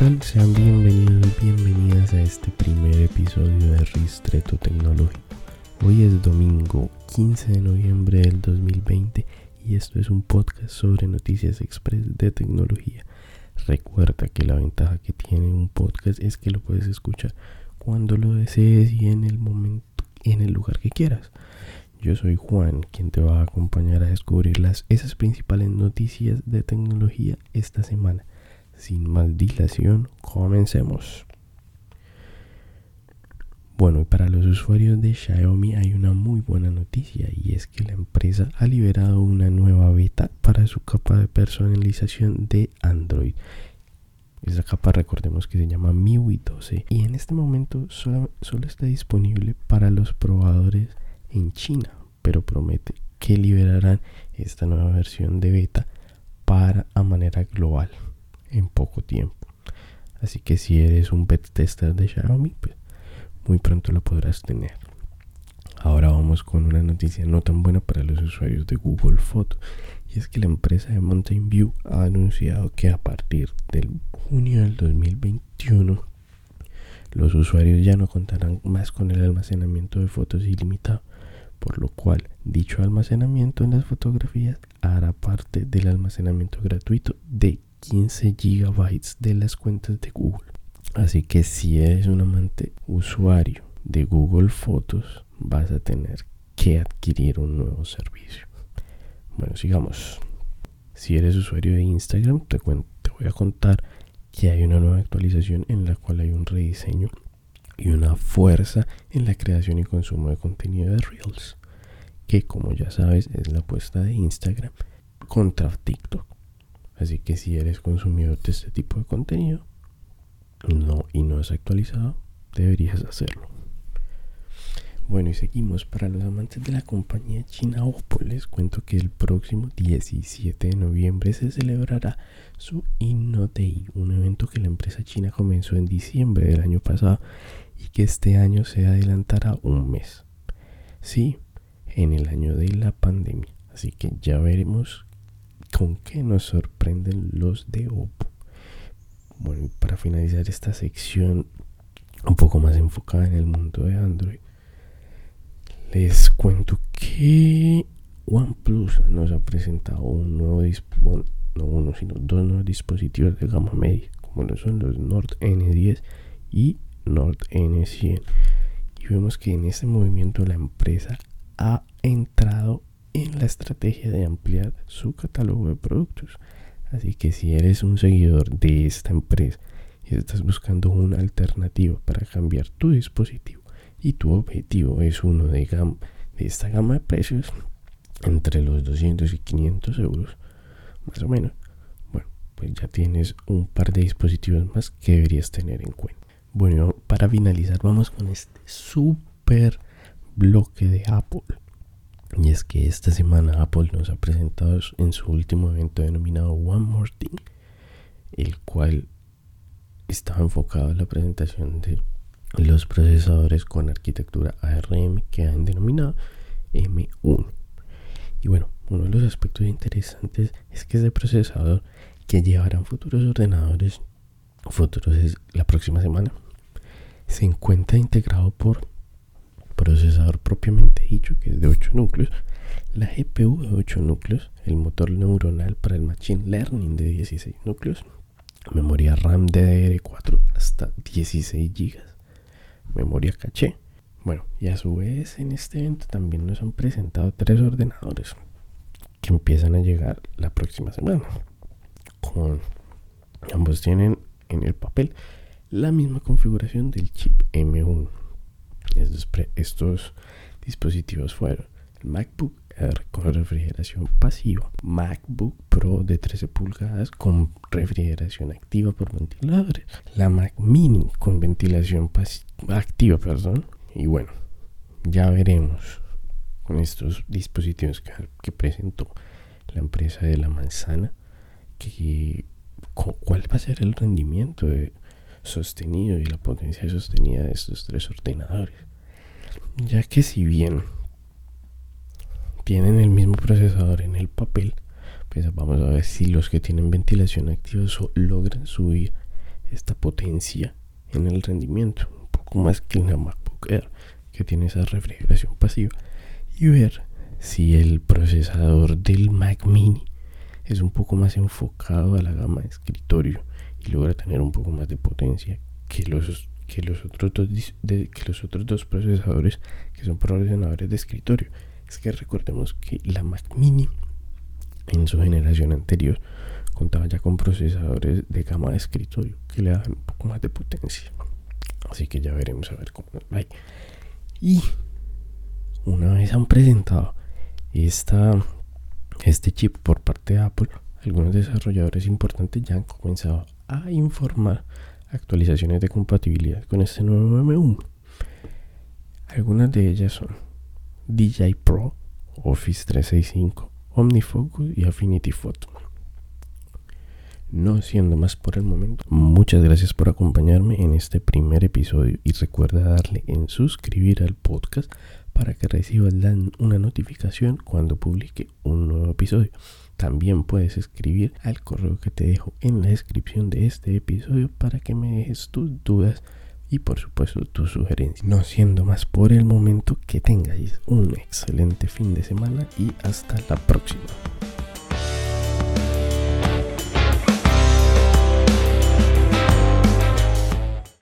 tal? Sean bienvenidos bienvenidas a este primer episodio de Ristreto Tecnológico. Hoy es domingo 15 de noviembre del 2020 y esto es un podcast sobre noticias express de tecnología. Recuerda que la ventaja que tiene un podcast es que lo puedes escuchar cuando lo desees y en el momento, en el lugar que quieras. Yo soy Juan, quien te va a acompañar a descubrir las, esas principales noticias de tecnología esta semana. Sin más dilación, comencemos. Bueno, y para los usuarios de Xiaomi hay una muy buena noticia y es que la empresa ha liberado una nueva beta para su capa de personalización de Android. Esa capa recordemos que se llama MIUI 12 y en este momento solo, solo está disponible para los probadores en China, pero promete que liberarán esta nueva versión de beta para a manera global en poco tiempo. Así que si eres un beta tester de Xiaomi, pues muy pronto lo podrás tener. Ahora vamos con una noticia no tan buena para los usuarios de Google Photos. Y es que la empresa de Mountain View ha anunciado que a partir del junio del 2021 los usuarios ya no contarán más con el almacenamiento de fotos ilimitado, por lo cual dicho almacenamiento en las fotografías hará parte del almacenamiento gratuito de 15 gigabytes de las cuentas de Google. Así que si eres un amante usuario de Google Fotos, vas a tener que adquirir un nuevo servicio. Bueno, sigamos. Si eres usuario de Instagram, te, te voy a contar que hay una nueva actualización en la cual hay un rediseño y una fuerza en la creación y consumo de contenido de Reels, que como ya sabes es la apuesta de Instagram contra TikTok. Así que si eres consumidor de este tipo de contenido no, y no es actualizado, deberías hacerlo. Bueno, y seguimos. Para los amantes de la compañía china Oppo, les cuento que el próximo 17 de noviembre se celebrará su Day, un evento que la empresa china comenzó en diciembre del año pasado y que este año se adelantará un mes. Sí, en el año de la pandemia. Así que ya veremos con qué nos sorprenden los de Oppo. Bueno, para finalizar esta sección un poco más enfocada en el mundo de Android, les cuento que OnePlus nos ha presentado un nuevo no uno, sino dos nuevos dispositivos de gama media, como son los Nord N10 y Nord N100. Y vemos que en este movimiento la empresa ha entrado en la estrategia de ampliar su catálogo de productos. Así que si eres un seguidor de esta empresa y estás buscando una alternativa para cambiar tu dispositivo y tu objetivo es uno de, esta gama de precios entre los 200 y 500 euros, más o menos, bueno, pues ya tienes un par de dispositivos más que deberías tener en cuenta. Bueno, para finalizar vamos con este super bloque de Apple. Y es que esta semana Apple nos ha presentado en su último evento denominado One More Thing, el cual estaba enfocado en la presentación de los procesadores con arquitectura ARM que han denominado M1. Y bueno, uno de los aspectos interesantes es que este procesador que llevarán futuros ordenadores, futuros es la próxima semana, se encuentra integrado por procesador propiamente dicho, que es de 8 núcleos, la GPU de 8 núcleos, el motor neuronal para el Machine Learning de 16 núcleos, memoria RAM DDR4 hasta 16 GB, memoria caché. Bueno, y a su vez en este evento también nos han presentado tres ordenadores que empiezan a llegar la próxima semana. Ambos tienen en el papel la misma configuración del chip M1 estos, dispositivos fueron el MacBook Air con refrigeración pasiva, MacBook Pro de 13 pulgadas con refrigeración activa por ventiladores, la Mac Mini con ventilación activa, perdón, y bueno, ya veremos con estos dispositivos que, presentó la empresa de la manzana que cuál va a ser el rendimiento de, sostenido y la potencia sostenida de estos tres ordenadores. Ya que si bien tienen el mismo procesador en el papel, pues vamos a ver si los que tienen ventilación activa logran subir esta potencia en el rendimiento, un poco más que una MacBook Air que tiene esa refrigeración pasiva y ver si el procesador del Mac mini es un poco más enfocado a la gama de escritorio y logra tener un poco más de potencia que los, que los, otros, dos, que los otros dos procesadores que son para ordenadores de escritorio. Es que recordemos que la Mac mini en su generación anterior contaba ya con procesadores de gama de escritorio que le dan un poco más de potencia. Así que ya veremos a ver cómo va. Y una vez han presentado esta, este chip por parte de Apple, algunos desarrolladores importantes ya han comenzado a informar actualizaciones de compatibilidad con este nuevo M1. Algunas de ellas son DJI Pro, Office 365, OmniFocus y Affinity Photo. No siendo más por el momento, muchas gracias por acompañarme en este primer episodio y recuerda darle en suscribir al podcast para que recibas una notificación cuando publique un nuevo episodio. También puedes escribir al correo que te dejo en la descripción de este episodio para que me dejes tus dudas y por supuesto tus sugerencias. No siendo más por el momento, que tengáis un excelente fin de semana y hasta la próxima.